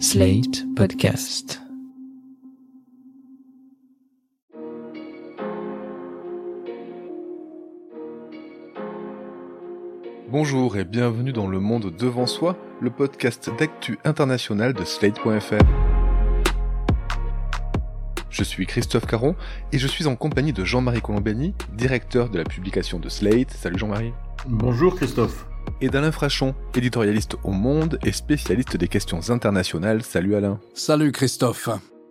Slate Podcast. Bonjour et bienvenue dans Le Monde Devant Soi, le podcast d'actu international de Slate.fr. Je suis Christophe Caron et je suis en compagnie de Jean-Marie Colombani, directeur de la publication de Slate. Salut Jean-Marie. Bonjour Christophe. Et d'Alain Frachon, éditorialiste au Monde et spécialiste des questions internationales. Salut Alain. Salut Christophe.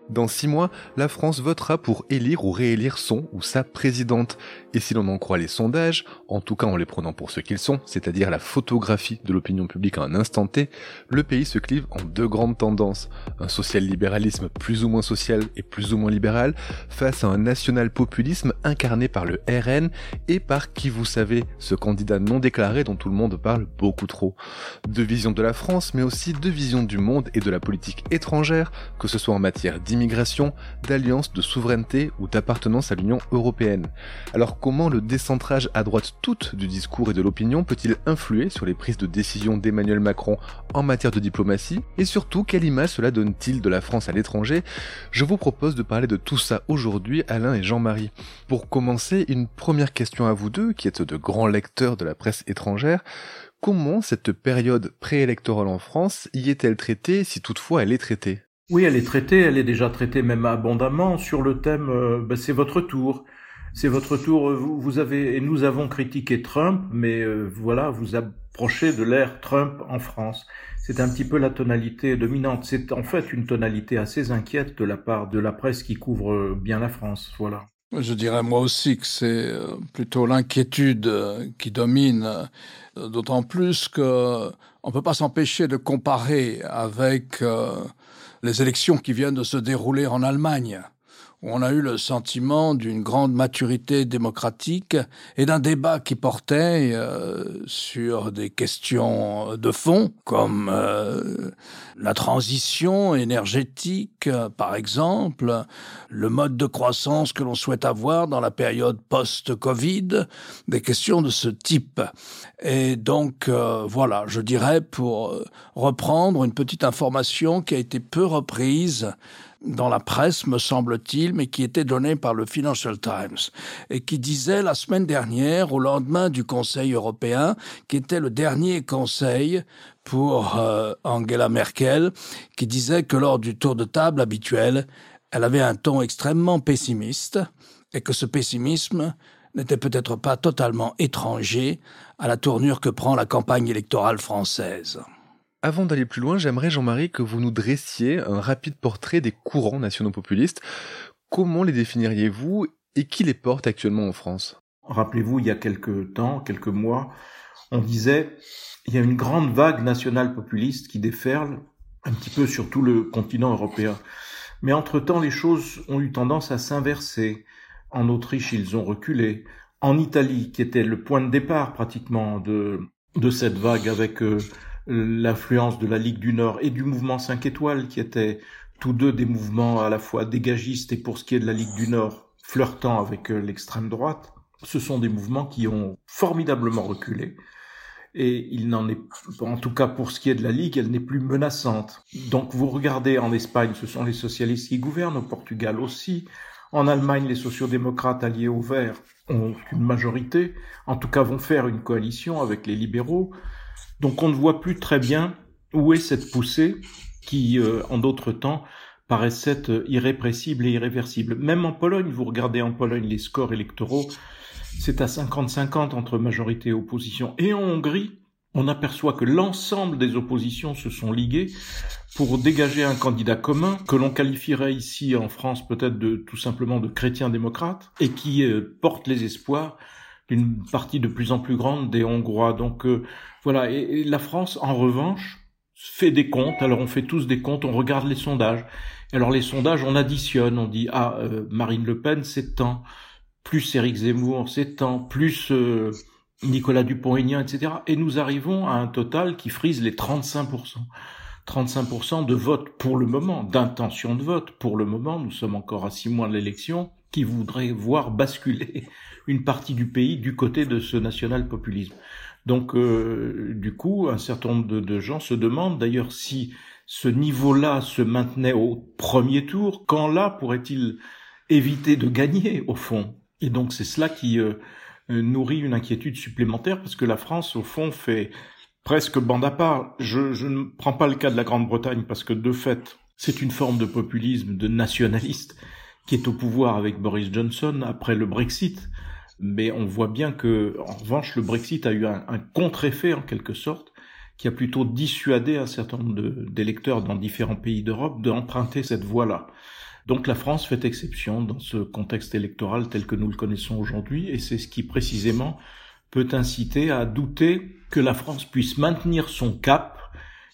Dans six mois, la France votera pour élire ou réélire son ou sa présidente. Et si l'on en croit les sondages, en tout cas en les prenant pour ce qu'ils sont, c'est-à-dire la photographie de l'opinion publique à un instant T, le pays se clive en deux grandes tendances. Un social-libéralisme plus ou moins social et plus ou moins libéral, face à un national-populisme incarné par le RN et par qui vous savez, ce candidat non déclaré dont tout le monde parle beaucoup trop. Deux visions de la France, mais aussi deux visions du monde et de la politique étrangère, que ce soit en matière d'immigration, d'alliance, de souveraineté ou d'appartenance à l'Union européenne. Alors comment le décentrage à droite toute du discours et de l'opinion peut-il influer sur les prises de décision d'Emmanuel Macron en matière de diplomatie? Et surtout, quelle image cela donne-t-il de la France à l'étranger? Je vous propose de parler de tout ça aujourd'hui, Alain et Jean-Marie. Pour commencer, une première question à vous deux, qui êtes de grands lecteurs de la presse étrangère. Comment cette période préélectorale en France y est-elle traitée, si toutefois elle est traitée? Oui, elle est traitée, elle est déjà traitée même abondamment sur le thème euh, ben, c'est votre tour. C'est votre tour, vous, vous, avez et nous avons critiqué Trump, mais euh, voilà, vous approchez de l'ère Trump en France. C'est un petit peu la tonalité dominante. C'est en fait une tonalité assez inquiète de la part de la presse qui couvre bien la France. Voilà. Je dirais moi aussi que c'est euh, plutôt l'inquiétude qui domine, d'autant plus que on peut pas s'empêcher de comparer avec les élections qui viennent de se dérouler en Allemagne, on a eu le sentiment d'une grande maturité démocratique et d'un débat qui portait euh, sur des questions de fond, comme euh, la transition énergétique, par exemple, le mode de croissance que l'on souhaite avoir dans la période post-Covid, des questions de ce type. Et donc, euh, voilà, je dirais, pour reprendre une petite information qui a été peu reprise dans la presse, me semble-t-il, mais qui était donnée par le Financial Times, et qui disait la semaine dernière, au lendemain du Conseil européen, qui était le dernier conseil pour euh, Angela Merkel, qui disait que lors du tour de table habituel, elle avait un ton extrêmement pessimiste, et que ce pessimisme n'était peut-être pas totalement étranger à la tournure que prend la campagne électorale française. Avant d'aller plus loin, j'aimerais, Jean-Marie, que vous nous dressiez un rapide portrait des courants nationaux populistes. Comment les définiriez-vous et qui les porte actuellement en France? Rappelez-vous, il y a quelques temps, quelques mois, on disait il y a une grande vague nationale populiste qui déferle un petit peu sur tout le continent européen. Mais entre-temps, les choses ont eu tendance à s'inverser. En Autriche, ils ont reculé. En Italie, qui était le point de départ pratiquement de, de cette vague avec euh, l'influence de la Ligue du Nord et du mouvement 5 étoiles, qui étaient tous deux des mouvements à la fois dégagistes et pour ce qui est de la Ligue du Nord, flirtant avec euh, l'extrême droite. Ce sont des mouvements qui ont formidablement reculé. Et il n'en est, en tout cas pour ce qui est de la Ligue, elle n'est plus menaçante. Donc vous regardez en Espagne, ce sont les socialistes qui gouvernent, au Portugal aussi. En Allemagne, les sociodémocrates alliés au Vert ont une majorité, en tout cas vont faire une coalition avec les libéraux. Donc on ne voit plus très bien où est cette poussée qui, euh, en d'autres temps, paraissait irrépressible et irréversible. Même en Pologne, vous regardez en Pologne les scores électoraux, c'est à 50-50 entre majorité et opposition. Et en Hongrie, on aperçoit que l'ensemble des oppositions se sont liguées pour dégager un candidat commun que l'on qualifierait ici en France peut-être de tout simplement de chrétien démocrate et qui euh, porte les espoirs d'une partie de plus en plus grande des Hongrois. Donc euh, voilà, et, la France, en revanche, fait des comptes. Alors on fait tous des comptes, on regarde les sondages. Alors les sondages, on additionne, on dit ah euh, Marine Le Pen c'est tant, plus Éric Zemmour c'est tant, plus euh, Nicolas Dupont-Aignan, etc. Et nous arrivons à un total qui frise les 35%. 35% de vote pour le moment, d'intention de vote pour le moment. Nous sommes encore à six mois de l'élection qui voudrait voir basculer une partie du pays du côté de ce national-populisme. Donc, euh, du coup, un certain nombre de, gens se demandent d'ailleurs si ce niveau-là se maintenait au premier tour, quand là pourrait-il éviter de gagner au fond? Et donc c'est cela qui euh, nourrit une inquiétude supplémentaire parce que la France au fond fait presque bande à part. Je, je ne prends pas le cas de la Grande-Bretagne parce que de fait c'est une forme de populisme, de nationaliste qui est au pouvoir avec Boris Johnson après le Brexit. Mais on voit bien que, en revanche, le Brexit a eu un, un contre-effet en quelque sorte, qui a plutôt dissuadé un certain nombre d'électeurs dans différents pays d'Europe d'emprunter cette voie-là. Donc la France fait exception dans ce contexte électoral tel que nous le connaissons aujourd'hui, et c'est ce qui précisément peut inciter à douter que la France puisse maintenir son cap,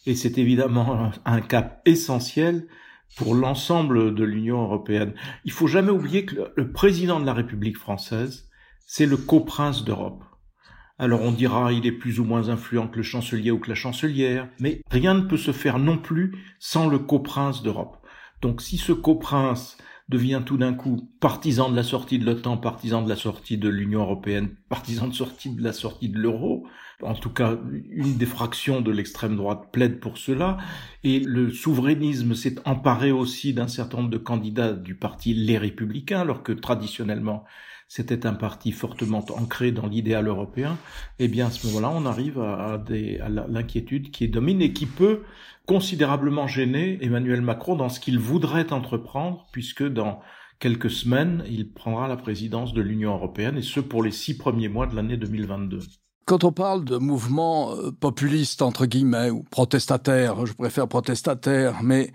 et c'est évidemment un cap essentiel pour l'ensemble de l'Union européenne. Il faut jamais oublier que le président de la République française, c'est le coprince d'Europe. Alors on dira il est plus ou moins influent que le chancelier ou que la chancelière, mais rien ne peut se faire non plus sans le coprince d'Europe. Donc si ce coprince devient tout d'un coup partisan de la sortie de l'OTAN, partisan de la sortie de l'Union européenne, partisan de sortie de la sortie de l'euro. En tout cas, une des fractions de l'extrême droite plaide pour cela. Et le souverainisme s'est emparé aussi d'un certain nombre de candidats du parti Les Républicains, alors que traditionnellement, c'était un parti fortement ancré dans l'idéal européen. Eh bien, à ce moment-là, on arrive à, l'inquiétude qui domine et qui peut considérablement gêner Emmanuel Macron dans ce qu'il voudrait entreprendre, puisque dans quelques semaines, il prendra la présidence de l'Union européenne, et ce pour les six premiers mois de l'année 2022. Quand on parle de mouvements euh, populistes, entre guillemets, ou protestataires, je préfère protestataires, mais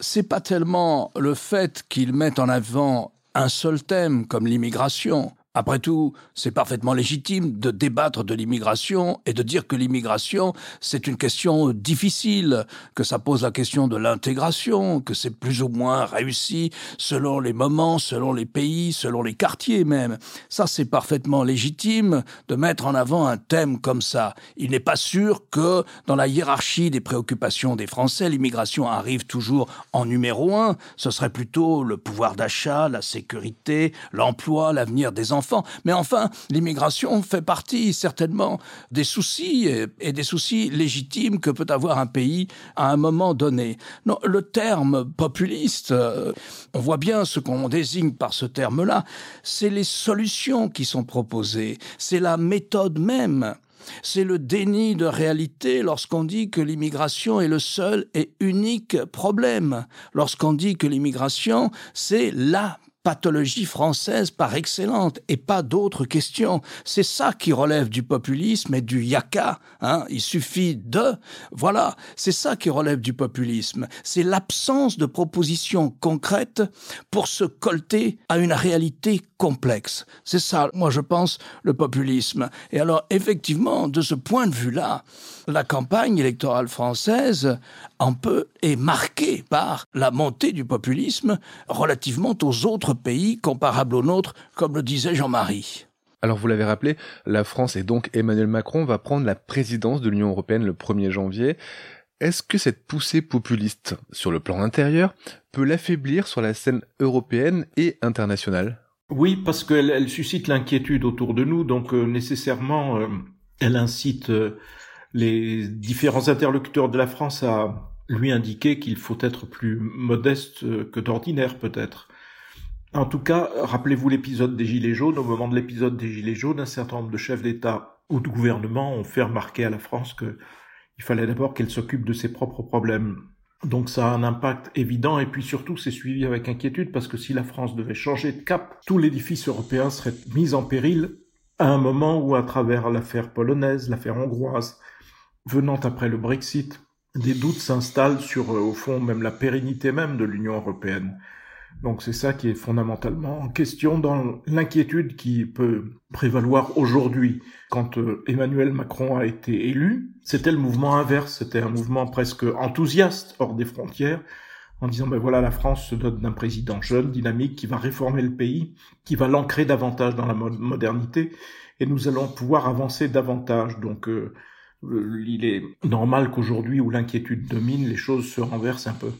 c'est pas tellement le fait qu'ils mettent en avant un seul thème comme l'immigration, après tout, c'est parfaitement légitime de débattre de l'immigration et de dire que l'immigration, c'est une question difficile, que ça pose la question de l'intégration, que c'est plus ou moins réussi selon les moments, selon les pays, selon les quartiers même. Ça, c'est parfaitement légitime de mettre en avant un thème comme ça. Il n'est pas sûr que dans la hiérarchie des préoccupations des Français, l'immigration arrive toujours en numéro un. Ce serait plutôt le pouvoir d'achat, la sécurité, l'emploi, l'avenir des enfants mais enfin, l'immigration fait partie certainement des soucis et, des soucis légitimes que peut avoir un pays à un moment donné. Non, le terme populiste, euh, on voit bien ce qu'on désigne par ce terme-là, c'est les solutions qui sont proposées, c'est la méthode même. C'est le déni de réalité lorsqu'on dit que l'immigration est le seul et unique problème, lorsqu'on dit que l'immigration, c'est la pathologie française par excellente et pas d'autres questions. C'est ça qui relève du populisme et du yaka. Hein. Il suffit de... Voilà, c'est ça qui relève du populisme. C'est l'absence de propositions concrètes pour se colter à une réalité C'est ça, moi je pense, le populisme. Et alors, effectivement, de ce point de vue-là, la campagne électorale française en peu est marquée par la montée du populisme relativement aux autres pays comparables aux nôtres, comme le disait Jean-Marie. Alors vous l'avez rappelé, la France et donc Emmanuel Macron va prendre la présidence de l'Union européenne le 1er janvier. Est-ce que cette poussée populiste sur le plan intérieur peut l'affaiblir sur la scène européenne et internationale? Oui, parce qu'elle elle suscite l'inquiétude autour de nous, donc euh, nécessairement, euh, elle incite euh, les différents interlocuteurs de la France à lui indiquer qu'il faut être plus modeste que d'ordinaire, peut-être. En tout cas, rappelez-vous l'épisode des Gilets jaunes. Au moment de l'épisode des Gilets jaunes, un certain nombre de chefs d'État ou de gouvernement ont fait remarquer à la France qu'il fallait d'abord qu'elle s'occupe de ses propres problèmes. Donc ça a un impact évident et puis surtout c'est suivi avec inquiétude parce que si la France devait changer de cap, tout l'édifice européen serait mis en péril à un moment où à travers l'affaire polonaise, l'affaire hongroise, venant après le Brexit, des doutes s'installent sur euh, au fond même la pérennité même de l'Union européenne. Donc c'est ça qui est fondamentalement en question dans l'inquiétude qui peut prévaloir aujourd'hui. Quand euh, Emmanuel Macron a été élu, c'était le mouvement inverse, c'était un mouvement presque enthousiaste hors des frontières, en disant ben voilà la France se dote d'un président jeune, dynamique, qui va réformer le pays, qui va l'ancrer davantage dans la modernité, et nous allons pouvoir avancer davantage. Donc euh, il est normal qu'aujourd'hui où l'inquiétude domine, les choses se renversent un peu.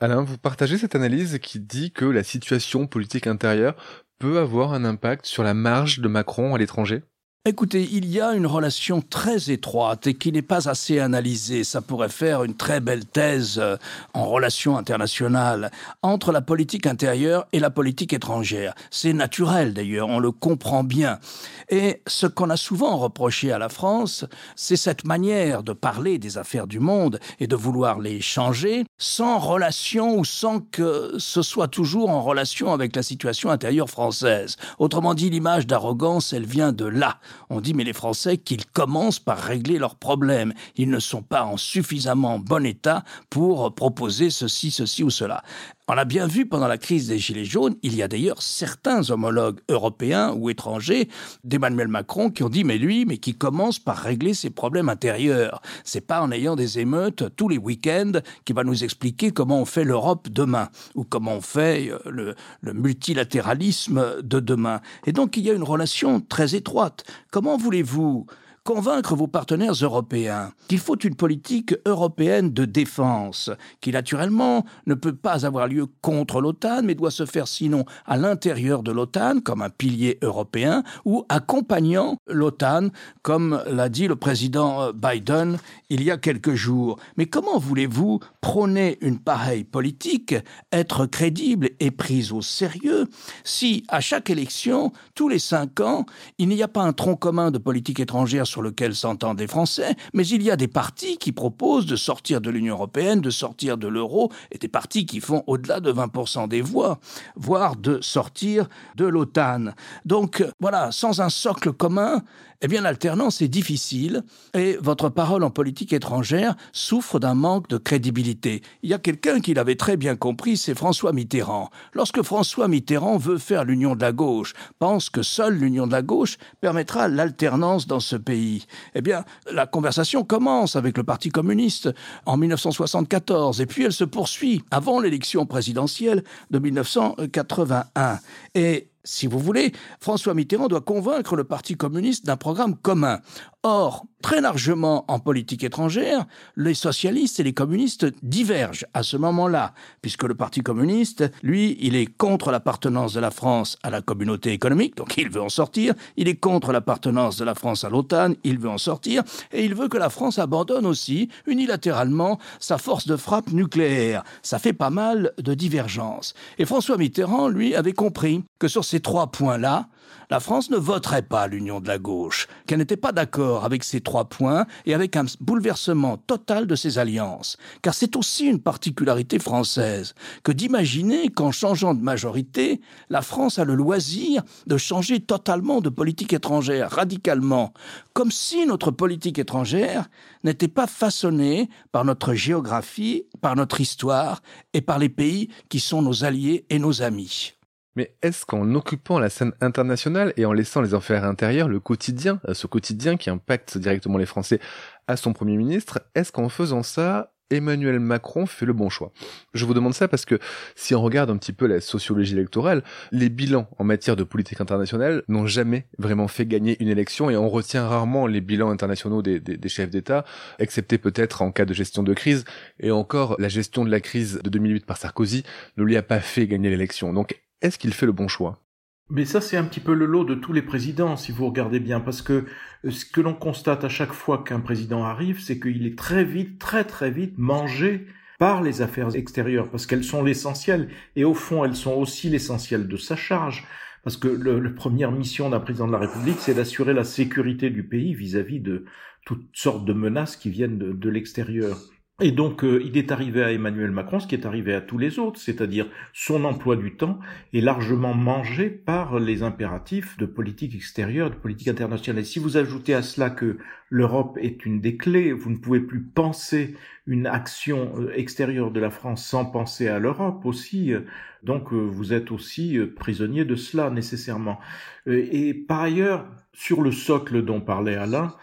Alain, vous partagez cette analyse qui dit que la situation politique intérieure peut avoir un impact sur la marge de Macron à l'étranger? Écoutez, il y a une relation très étroite et qui n'est pas assez analysée. Ça pourrait faire une très belle thèse euh, en relations internationales entre la politique intérieure et la politique étrangère. C'est naturel d'ailleurs, on le comprend bien. Et ce qu'on a souvent reproché à la France, c'est cette manière de parler des affaires du monde et de vouloir les changer sans relation ou sans que ce soit toujours en relation avec la situation intérieure française. Autrement dit, l'image d'arrogance, elle vient de là. On dit mais les Français qu'ils commencent par régler leurs problèmes. Ils ne sont pas en suffisamment bon état pour proposer ceci, ceci ou cela. On l'a bien vu pendant la crise des Gilets jaunes, il y a d'ailleurs certains homologues européens ou étrangers d'Emmanuel Macron qui ont dit mais lui, mais qui commence par régler ses problèmes intérieurs. C'est pas en ayant des émeutes tous les week-ends qu'il va nous expliquer comment on fait l'Europe demain ou comment on fait euh, le multilatéralisme de demain. Et donc il y a une relation très étroite. Comment voulez-vous convaincre vos partenaires européens qu'il faut une politique européenne de défense, qui naturellement ne peut pas avoir lieu contre l'OTAN, mais doit se faire sinon à l'intérieur de l'OTAN, comme un pilier européen, ou accompagnant l'OTAN, comme l'a dit le président euh, Biden il y a quelques jours. Mais comment voulez-vous prôner une pareille politique, être crédible et prise au sérieux, si à chaque élection, tous les cinq ans, il n'y a pas un tronc commun de politique étrangère sur lequel s'entendent les Français, mais il y a des partis qui proposent de sortir de l'Union européenne, de sortir de l'euro, et des partis qui font au-delà de 20% des voix, voire de sortir de l'OTAN. Donc voilà, sans un socle commun, eh bien l'alternance est difficile et votre parole en politique étrangère souffre d'un manque de crédibilité. Il y a quelqu'un qui l'avait très bien compris, c'est François Mitterrand. Lorsque François Mitterrand veut faire l'union de la gauche, pense que seule l'union de la gauche permettra l'alternance dans ce pays, eh bien la conversation commence avec le Parti communiste en 1974 et puis elle se poursuit avant l'élection présidentielle de 1981. Et si vous voulez, François Mitterrand doit convaincre le Parti communiste d'un programme commun. Or, très largement en politique étrangère, les socialistes et les communistes divergent à ce moment-là, puisque le Parti communiste, lui, il est contre l'appartenance de la France à la communauté économique, donc il veut en sortir, il est contre l'appartenance de la France à l'OTAN, il veut en sortir, et il veut que la France abandonne aussi, unilatéralement, sa force de frappe nucléaire. Ça fait pas mal de divergences. Et François Mitterrand, lui, avait compris que sur ces trois points-là, la France ne voterait pas l'union de la gauche, qu'elle n'était pas d'accord avec ces trois points et avec un bouleversement total de ses alliances. Car c'est aussi une particularité française que d'imaginer qu'en changeant de majorité, la France a le loisir de changer totalement de politique étrangère, radicalement, comme si notre politique étrangère n'était pas façonnée par notre géographie, par notre histoire et par les pays qui sont nos alliés et nos amis. Mais est-ce qu'en occupant la scène internationale et en laissant les affaires intérieures, le quotidien, euh, ce quotidien qui impacte directement les Français à son Premier ministre, est-ce qu'en faisant ça, Emmanuel Macron fait le bon choix? Je vous demande ça parce que si on regarde un petit peu la sociologie électorale, les bilans en matière de politique internationale n'ont jamais vraiment fait gagner une élection et on retient rarement les bilans internationaux des, des chefs d'État, excepté peut-être en cas de gestion de crise. Et encore, la gestion de la crise de 2008 par Sarkozy ne lui a pas fait gagner l'élection. Donc est-ce qu'il fait le bon choix? Mais ça, c'est un petit peu le lot de tous les présidents, si vous regardez bien, parce que euh, ce que l'on constate à chaque fois qu'un président arrive, c'est qu'il est très vite, très très vite mangé par les affaires extérieures, parce qu'elles sont l'essentiel, et au fond, elles sont aussi l'essentiel de sa charge, parce que la première mission d'un président de la République, c'est d'assurer la sécurité du pays vis-à-vis de toutes sortes de menaces qui viennent de l'extérieur. Et donc, euh, il est arrivé à Emmanuel Macron ce qui est arrivé à tous les autres, c'est-à-dire son emploi du temps est largement mangé par les impératifs de politique extérieure, de politique internationale. Et si vous ajoutez à cela que l'Europe est une des clés, vous ne pouvez plus penser une action euh, extérieure de la France sans penser à l'Europe aussi, euh, donc vous êtes aussi prisonnier de cela nécessairement. Et par ailleurs, sur le socle dont parlait Alain,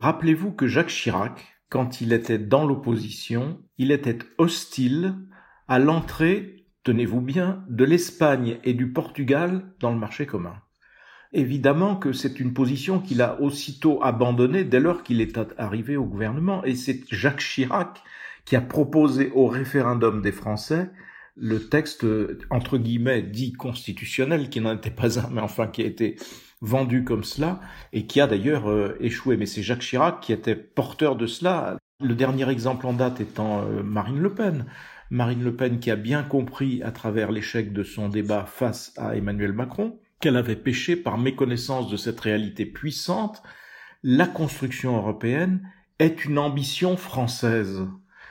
rappelez-vous que Jacques Chirac, quand il était dans l'opposition, il était hostile à l'entrée, tenez-vous bien, de l'Espagne et du Portugal dans le marché commun. Évidemment que c'est une position qu'il a aussitôt abandonnée dès lors qu'il est arrivé au gouvernement, et c'est Jacques Chirac qui a proposé au référendum des Français le texte, entre guillemets, dit constitutionnel, qui n'en était pas un, mais enfin qui a été vendu comme cela, et qui a d'ailleurs euh, échoué. Mais c'est Jacques Chirac qui était porteur de cela. Le dernier exemple en date étant euh, Marine Le Pen. Marine Le Pen qui a bien compris à travers l'échec de son débat face à Emmanuel Macron qu'elle avait péché par méconnaissance de cette réalité puissante. La construction européenne est une ambition française.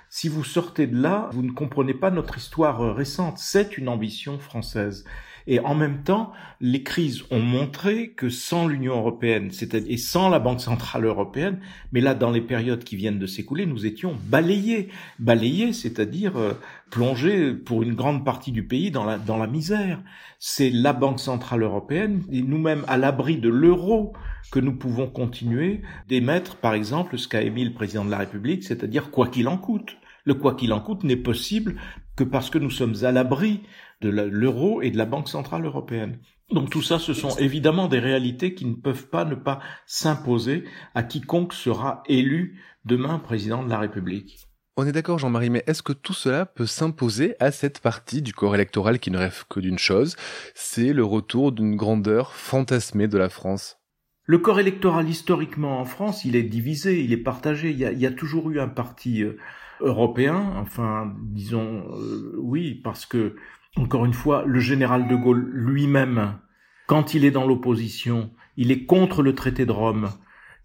Si vous sortez de là, vous ne comprenez pas notre histoire euh, récente. C'est une ambition française. Et en même temps, les crises ont montré que sans l'Union européenne, c'est-à-dire et sans la Banque centrale européenne, mais là dans les périodes qui viennent de s'écouler, nous étions balayés, balayés, c'est-à-dire euh, plongés pour une grande partie du pays dans la dans la misère. C'est la Banque centrale européenne et nous-mêmes à l'abri de l'euro que nous pouvons continuer d'émettre, par exemple, ce qu'a émis le président de la République, c'est-à-dire quoi qu'il en coûte. Le quoi qu'il en coûte n'est possible que parce que nous sommes à l'abri de l'euro et de la Banque centrale européenne. Donc tout ça, ce sont évidemment des réalités qui ne peuvent pas ne pas s'imposer à quiconque sera élu demain président de la République. On est d'accord Jean-Marie, mais est-ce que tout cela peut s'imposer à cette partie du corps électoral qui ne rêve que d'une chose, c'est le retour d'une grandeur fantasmée de la France Le corps électoral historiquement en France, il est divisé, il est partagé, il y a, toujours eu un parti euh, européen, enfin disons euh, oui, parce que encore une fois, le général de Gaulle lui-même, quand il est dans l'opposition, il est contre le traité de Rome.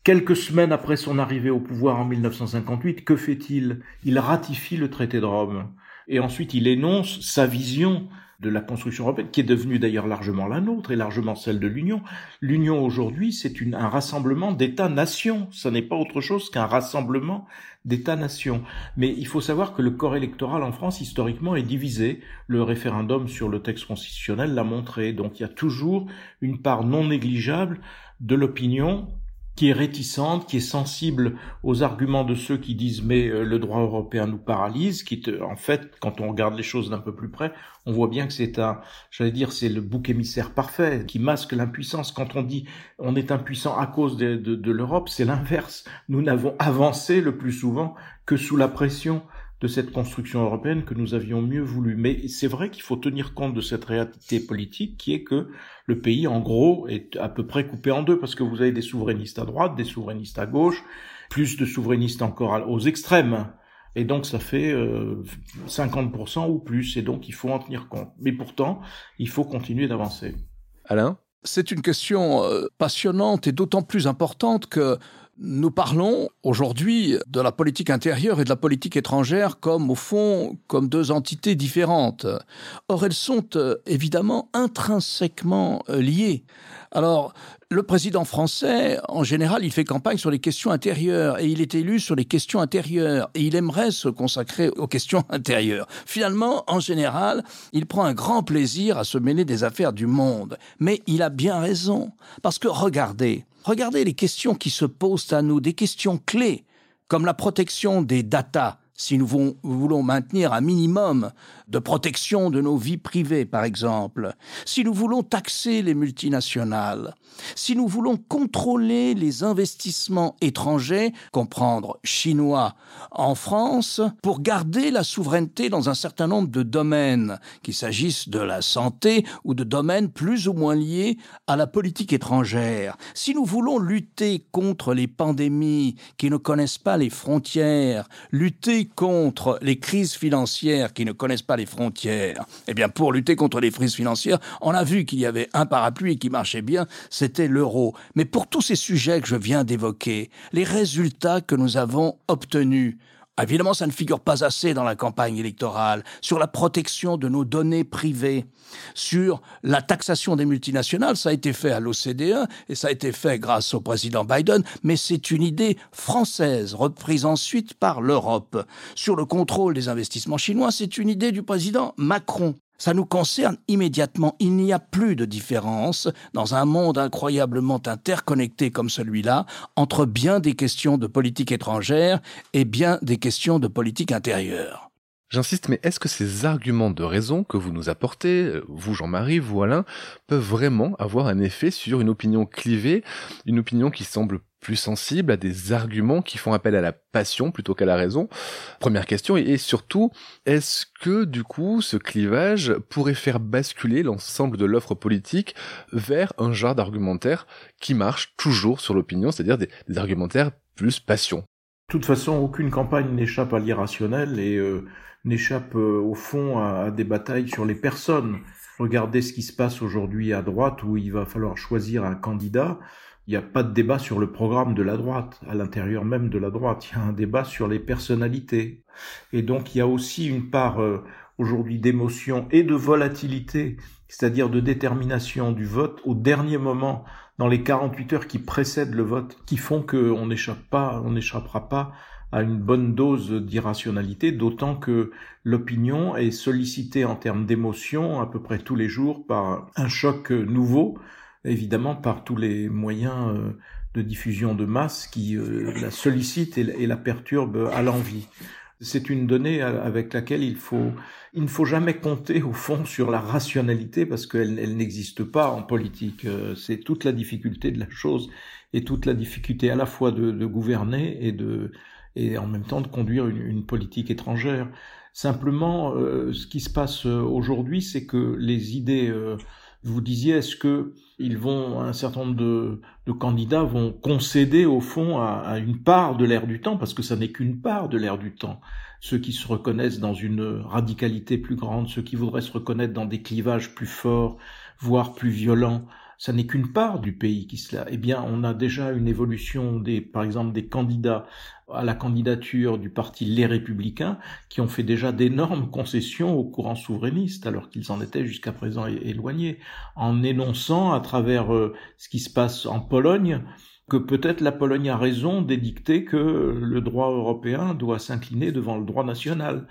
Quelques semaines après son arrivée au pouvoir en 1958, que fait-il? Il ratifie le traité de Rome. Et ensuite, il énonce sa vision de la construction européenne, qui est devenue d'ailleurs largement la nôtre et largement celle de l'Union. L'Union aujourd'hui, c'est un rassemblement d'États-nations. Ce n'est pas autre chose qu'un rassemblement d'États-nations. Mais il faut savoir que le corps électoral en France, historiquement, est divisé. Le référendum sur le texte constitutionnel l'a montré. Donc il y a toujours une part non négligeable de l'opinion qui est réticente, qui est sensible aux arguments de ceux qui disent mais euh, le droit européen nous paralyse, qui en fait, quand on regarde les choses d'un peu plus près, on voit bien que c'est un, j'allais dire, c'est le bouc émissaire parfait qui masque l'impuissance. Quand on dit on est impuissant à cause de, de l'Europe, c'est l'inverse. Nous n'avons avancé le plus souvent que sous la pression de cette construction européenne que nous avions mieux voulu. Mais c'est vrai qu'il faut tenir compte de cette réalité politique qui est que le pays, en gros, est à peu près coupé en deux parce que vous avez des souverainistes à droite, des souverainistes à gauche, plus de souverainistes encore aux extrêmes. Et donc ça fait 50% euh, ou plus, et donc il faut en tenir compte. Mais pourtant, il faut continuer d'avancer. Alain? C'est une question euh, passionnante et d'autant plus importante que nous parlons aujourd'hui de la politique intérieure et de la politique étrangère comme, au fond, comme deux entités différentes. Or, elles sont euh, évidemment intrinsèquement euh, liées. Alors, le président français, en général, il fait campagne sur les questions intérieures et il est élu sur les questions intérieures et il aimerait se consacrer aux questions intérieures. Finalement, en général, il prend un grand plaisir à se mêler des affaires du monde. Mais il a bien raison. Parce que regardez, regardez les questions qui se posent à nous, des questions clés, comme la protection des datas si nous voulons maintenir un minimum de protection de nos vies privées, par exemple, si nous voulons taxer les multinationales, si nous voulons contrôler les investissements étrangers, comprendre chinois en France, pour garder la souveraineté dans un certain nombre de domaines, qu'il s'agisse de la santé ou de domaines plus ou moins liés à la politique étrangère, si nous voulons lutter contre les pandémies qui ne connaissent pas les frontières, lutter contre les crises financières qui ne connaissent pas les frontières, eh bien, pour lutter contre les crises financières, on a vu qu'il y avait un parapluie qui marchait bien, c'était l'euro. Mais pour tous ces sujets que je viens d'évoquer, les résultats que nous avons obtenus, Évidemment, ça ne figure pas assez dans la campagne électorale, sur la protection de nos données privées, sur la taxation des multinationales, ça a été fait à l'OCDE et ça a été fait grâce au président Biden, mais c'est une idée française, reprise ensuite par l'Europe. Sur le contrôle des investissements chinois, c'est une idée du président Macron ça nous concerne immédiatement. Il n'y a plus de différence dans un monde incroyablement interconnecté comme celui-là entre bien des questions de politique étrangère et bien des questions de politique intérieure. J'insiste, mais est-ce que ces arguments de raison que vous nous apportez, vous Jean-Marie, vous Alain, peuvent vraiment avoir un effet sur une opinion clivée, une opinion qui semble plus sensible à des arguments qui font appel à la passion plutôt qu'à la raison? Première question, et surtout, est-ce que du coup ce clivage pourrait faire basculer l'ensemble de l'offre politique vers un genre d'argumentaire qui marche toujours sur l'opinion, c'est-à-dire des, argumentaires plus passion? Toute façon, aucune campagne n'échappe à l'irrationnel et euh, n'échappe euh, au fond à, des batailles sur les personnes. Regardez ce qui se passe aujourd'hui à droite où il va falloir choisir un candidat. Il n'y a pas de débat sur le programme de la droite, à l'intérieur même de la droite. Il y a un débat sur les personnalités. Et donc il y a aussi une part euh, aujourd'hui d'émotion et de volatilité, c'est-à-dire de détermination du vote au dernier moment, dans les 48 heures qui précèdent le vote, qui font qu'on n'échappe pas, on n'échappera pas à une bonne dose d'irrationalité, d'autant que l'opinion est sollicitée en termes d'émotion à peu près tous les jours par un choc nouveau, évidemment par tous les moyens euh, de diffusion de masse qui euh, la sollicitent et la perturbent à l'envie. C'est une donnée avec laquelle il faut, il ne faut jamais compter au fond sur la rationalité parce qu'elle elle, n'existe pas en politique. Euh, c'est toute la difficulté de la chose et toute la difficulté à la fois de, gouverner et de, et en même temps de conduire une, politique étrangère. Simplement, euh, ce qui se passe euh, aujourd'hui, c'est que les idées, euh, vous disiez, est-ce que ils vont, un certain nombre de, candidats vont concéder au fond à, à une part de l'ère du temps, parce que ça n'est qu'une part de l'ère du temps. Ceux qui se reconnaissent dans une radicalité plus grande, ceux qui voudraient se reconnaître dans des clivages plus forts, voire plus violents, ça n'est qu'une part du pays qui se Eh bien, on a déjà une évolution des, par exemple, des candidats à la candidature du parti Les Républicains qui ont fait déjà d'énormes concessions au courant souverainiste alors qu'ils en étaient jusqu'à présent éloignés en énonçant à travers euh, ce qui se passe en Pologne que peut-être la Pologne a raison d'édicter que le droit européen doit s'incliner devant le droit national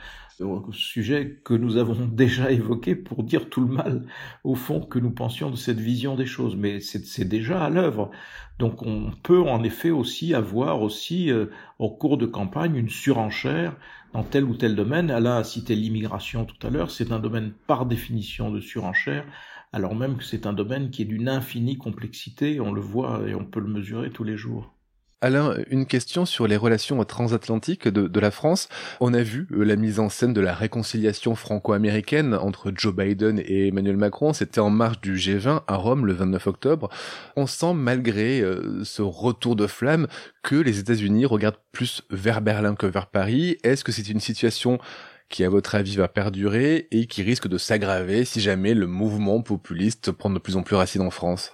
sujet que nous avons déjà évoqué pour dire tout le mal, au fond, que nous pensions de cette vision des choses. Mais c'est déjà à l'œuvre. Donc on peut en effet aussi avoir aussi, euh, au cours de campagne, une surenchère dans tel ou tel domaine. Alain a cité l'immigration tout à l'heure. C'est un domaine par définition de surenchère, alors même que c'est un domaine qui est d'une infinie complexité. On le voit et on peut le mesurer tous les jours. Alain, une question sur les relations transatlantiques de, la France. On a vu euh, la mise en scène de la réconciliation franco-américaine entre Joe Biden et Emmanuel Macron. C'était en marge du G20 à Rome le 29 octobre. On sent malgré euh, ce retour de flamme que les États-Unis regardent plus vers Berlin que vers Paris. Est-ce que c'est une situation qui, à votre avis, va perdurer et qui risque de s'aggraver si jamais le mouvement populiste prend de plus en plus racine en France?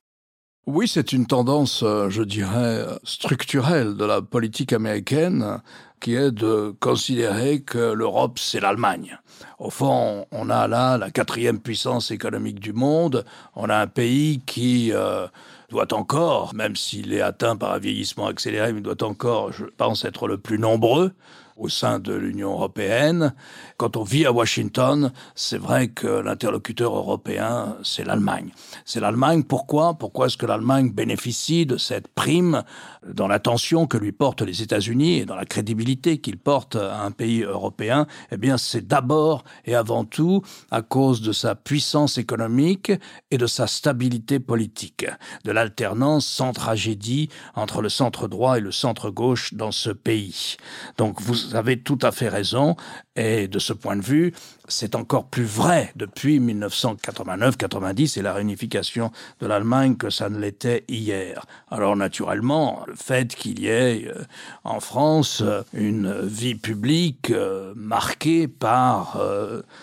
Oui, c'est une tendance, euh, je dirais, structurelle de la politique américaine qui est de considérer que l'Europe, c'est l'Allemagne. Au fond, on a là la quatrième puissance économique du monde. On a un pays qui euh, doit encore, même s'il est atteint par un vieillissement accéléré, mais doit encore, je pense, être le plus nombreux au sein de l'Union européenne. Quand on vit à Washington, c'est vrai que l'interlocuteur européen, c'est l'Allemagne. C'est l'Allemagne. Pourquoi? Pourquoi est-ce que l'Allemagne bénéficie de cette prime dans l'attention que lui portent les États-Unis et dans la crédibilité qu'il porte à un pays européen? Eh bien, c'est d'abord et avant tout à cause de sa puissance économique et de sa stabilité politique, de l'alternance sans tragédie entre le centre droit et le centre gauche dans ce pays. Donc, vous vous avez tout à fait raison. Et de ce point de vue, c'est encore plus vrai depuis 1989-90 et la réunification de l'Allemagne que ça ne l'était hier. Alors naturellement, le fait qu'il y ait euh, en France euh, une vie publique euh, marquée par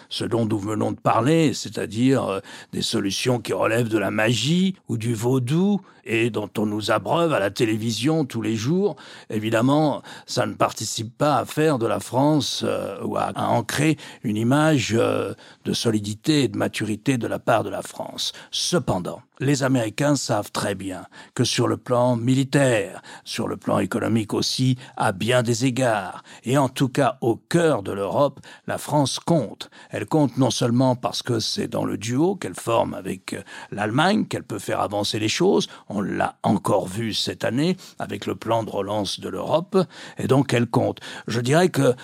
ce dont nous venons de parler, c'est-à-dire des solutions qui relèvent de la magie ou du vaudou et dont on nous abreuve à la télévision tous les jours, évidemment, ça ne participe pas à de la France ou à ancrer une image euh, de solidité et de maturité de la part de la France. Cependant, les Américains savent très bien que sur le plan militaire, sur le plan économique aussi, à bien des égards, et en tout cas au cœur de l'Europe, la France compte. Elle compte non seulement parce que c'est dans le duo qu'elle forme avec euh, l'Allemagne qu'elle peut faire avancer les choses, on l'a encore vu cette année avec le plan de relance de l'Europe, et donc elle compte. Je dirais que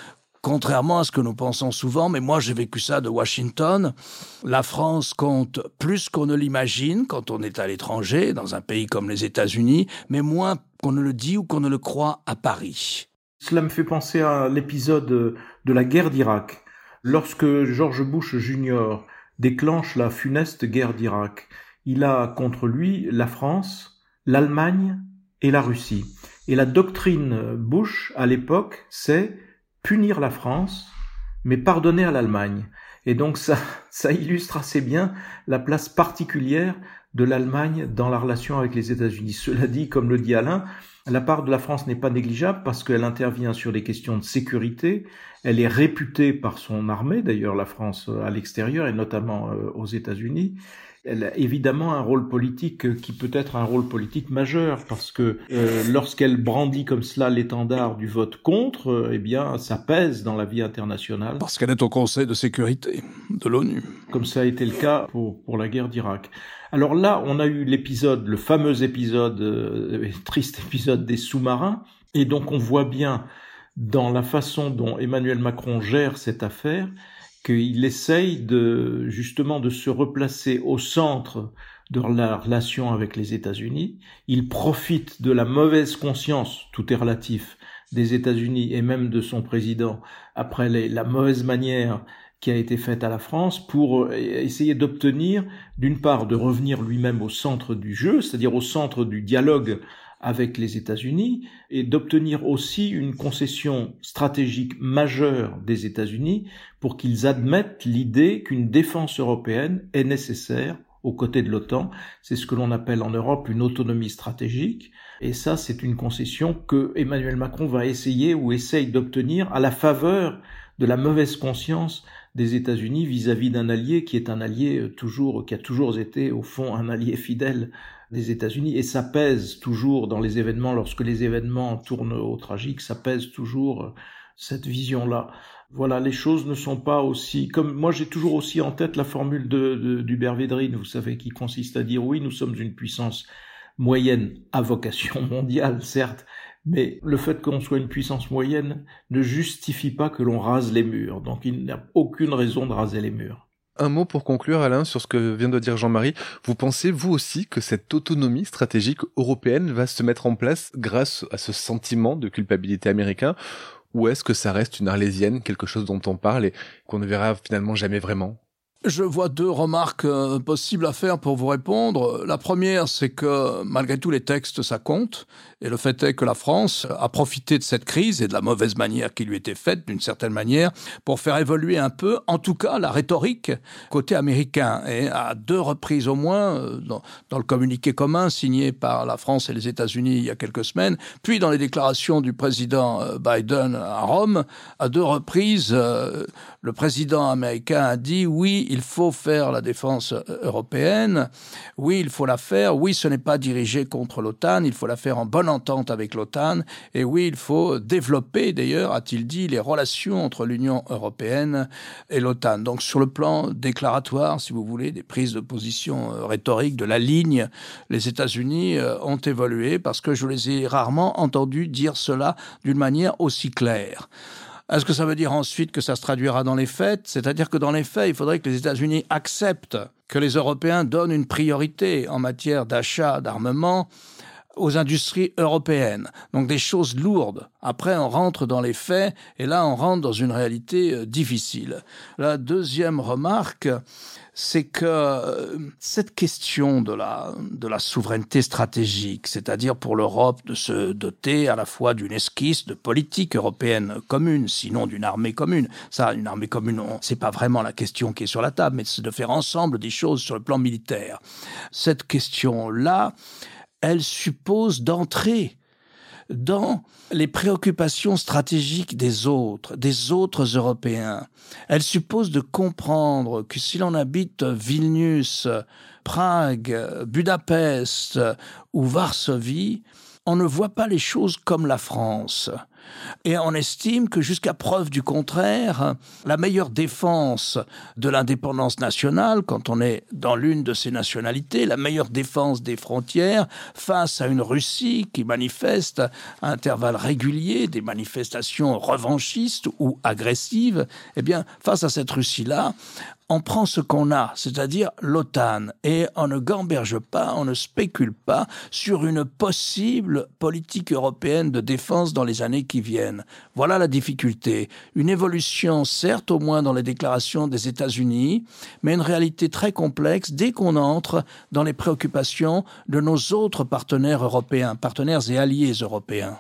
Contrairement à ce que nous pensons souvent, mais moi j'ai vécu ça de Washington, la France compte plus qu'on ne l'imagine quand on est à l'étranger, dans un pays comme les États-Unis, mais moins qu'on ne le dit ou qu'on ne le croit à Paris. Cela me fait penser à l'épisode de la guerre d'Irak. Lorsque George Bush Jr. déclenche la funeste guerre d'Irak, il a contre lui la France, l'Allemagne et la Russie. Et la doctrine Bush, à l'époque, c'est punir la France, mais pardonner à l'Allemagne. Et donc ça, ça illustre assez bien la place particulière de l'Allemagne dans la relation avec les États-Unis. Cela dit, comme le dit Alain, la part de la France n'est pas négligeable parce qu'elle intervient sur des questions de sécurité. Elle est réputée par son armée, d'ailleurs la France à l'extérieur et notamment euh, aux États-Unis elle a évidemment un rôle politique euh, qui peut être un rôle politique majeur parce que euh, lorsqu'elle brandit comme cela l'étendard du vote contre, euh, eh bien, ça pèse dans la vie internationale. Parce qu'elle est au Conseil de sécurité de l'ONU. Comme ça a été le cas pour, pour la guerre d'Irak. Alors là, on a eu l'épisode, le fameux épisode, euh, triste épisode des sous-marins, et donc on voit bien dans la façon dont Emmanuel Macron gère cette affaire qu'il essaye de justement de se replacer au centre de la relation avec les États-Unis. Il profite de la mauvaise conscience, tout est relatif, des États-Unis et même de son président après la mauvaise manière qui a été faite à la France pour euh, essayer d'obtenir, d'une part, de revenir lui-même au centre du jeu, c'est-à-dire au centre du dialogue avec les États-Unis et d'obtenir aussi une concession stratégique majeure des États-Unis pour qu'ils admettent l'idée qu'une défense européenne est nécessaire aux côtés de l'OTAN. C'est ce que l'on appelle en Europe une autonomie stratégique. Et ça, c'est une concession que Emmanuel Macron va essayer ou essaye d'obtenir à la faveur de la mauvaise conscience des États-Unis vis-à-vis d'un allié qui est un allié toujours, qui a toujours été au fond un allié fidèle des États-Unis et ça pèse toujours dans les événements, lorsque les événements tournent au tragique, ça pèse toujours euh, cette vision-là. Voilà, les choses ne sont pas aussi comme moi j'ai toujours aussi en tête la formule de, d'Hubert Védrine, vous savez, qui consiste à dire oui, nous sommes une puissance moyenne à vocation mondiale, certes, mais le fait qu'on soit une puissance moyenne ne justifie pas que l'on rase les murs. Donc il n'y a aucune raison de raser les murs. Un mot pour conclure, Alain, sur ce que vient de dire Jean-Marie. Vous pensez, vous aussi, que cette autonomie stratégique européenne va se mettre en place grâce à ce sentiment de culpabilité américain? Ou est-ce que ça reste une arlésienne, quelque chose dont on parle et qu'on ne verra finalement jamais vraiment? Je vois deux remarques euh, possibles à faire pour vous répondre. La première, c'est que malgré tout les textes, ça compte. Et le fait est que la France a profité de cette crise et de la mauvaise manière qui lui était faite, d'une certaine manière, pour faire évoluer un peu, en tout cas, la rhétorique côté américain. Et à deux reprises au moins, euh, dans, le communiqué commun signé par la France et les États-Unis il y a quelques semaines, puis dans les déclarations du président euh, Biden à Rome, à deux reprises, le président américain a dit oui, il faut faire la défense euh, européenne, oui, il faut la faire, oui, ce n'est pas dirigé contre l'OTAN, il faut la faire en bonne entente avec l'OTAN, et oui, il faut développer, d'ailleurs, a-t-il dit, les relations entre l'Union européenne et l'OTAN. Donc sur le plan déclaratoire, si vous voulez, des prises de position euh, rhétoriques de la ligne, les États-Unis euh, ont évolué parce que je les ai rarement entendus dire cela d'une manière aussi claire. Est-ce que ça veut dire ensuite que ça se traduira dans les faits C'est-à-dire que dans les faits, il faudrait que les États-Unis acceptent que les Européens donnent une priorité en matière d'achat d'armement aux industries européennes. Donc des choses lourdes. Après, on rentre dans les faits et là, on rentre dans une réalité euh, difficile. La deuxième remarque, c'est que euh, cette question de la, de la souveraineté stratégique, c'est-à-dire pour l'Europe de se doter à la fois d'une esquisse de politique européenne commune, sinon d'une armée commune. Ça, une armée commune, c'est pas vraiment la question qui est sur la table, mais c'est de faire ensemble des choses sur le plan militaire. Cette question-là, elle suppose d'entrer dans les préoccupations stratégiques des autres, des autres Européens. Elle suppose de comprendre que si l'on habite Vilnius, Prague, Budapest ou Varsovie, on ne voit pas les choses comme la France. Et on estime que jusqu'à preuve du contraire, la meilleure défense de l'indépendance nationale, quand on est dans l'une de ces nationalités, la meilleure défense des frontières face à une Russie qui manifeste à intervalles réguliers des manifestations revanchistes ou agressives, eh bien, face à cette Russie-là, on prend ce qu'on a, c'est-à-dire l'OTAN, et on ne gamberge pas, on ne spécule pas sur une possible politique européenne de défense dans les années qui viennent. Voilà la difficulté. Une évolution, certes, au moins dans les déclarations des États-Unis, mais une réalité très complexe dès qu'on entre dans les préoccupations de nos autres partenaires européens, partenaires et alliés européens.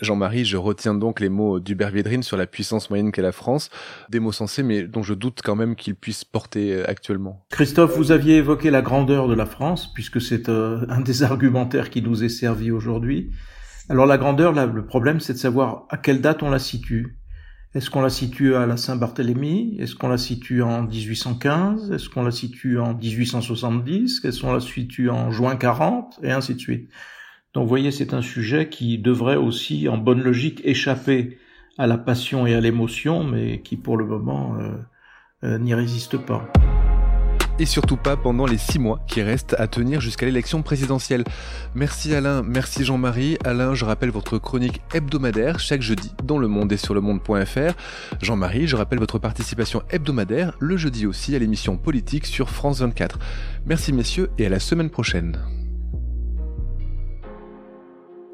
Jean-Marie, je retiens donc les mots d'Hubert Védrine sur la puissance moyenne qu'est la France, des mots sensés mais dont je doute quand même qu'ils puissent porter euh, actuellement. Christophe, vous aviez évoqué la grandeur de la France, puisque c'est euh, un des argumentaires qui nous est servi aujourd'hui. Alors la grandeur, là, le problème, c'est de savoir à quelle date on la situe. Est-ce qu'on la situe à la Saint-Barthélemy? Est-ce qu'on la situe en 1815 Est-ce qu'on la situe en 1870 Est-ce qu'on la situe en juin 40 Et ainsi de suite. Donc vous voyez, c'est un sujet qui devrait aussi, en bonne logique, échapper à la passion et à l'émotion, mais qui pour le moment euh, euh, n'y résiste pas. Et surtout pas pendant les six mois qui restent à tenir jusqu'à l'élection présidentielle. Merci Alain, merci Jean-Marie. Alain, je rappelle votre chronique hebdomadaire chaque jeudi dans le monde et sur le monde.fr. Jean-Marie, je rappelle votre participation hebdomadaire le jeudi aussi à l'émission politique sur France 24. Merci messieurs et à la semaine prochaine.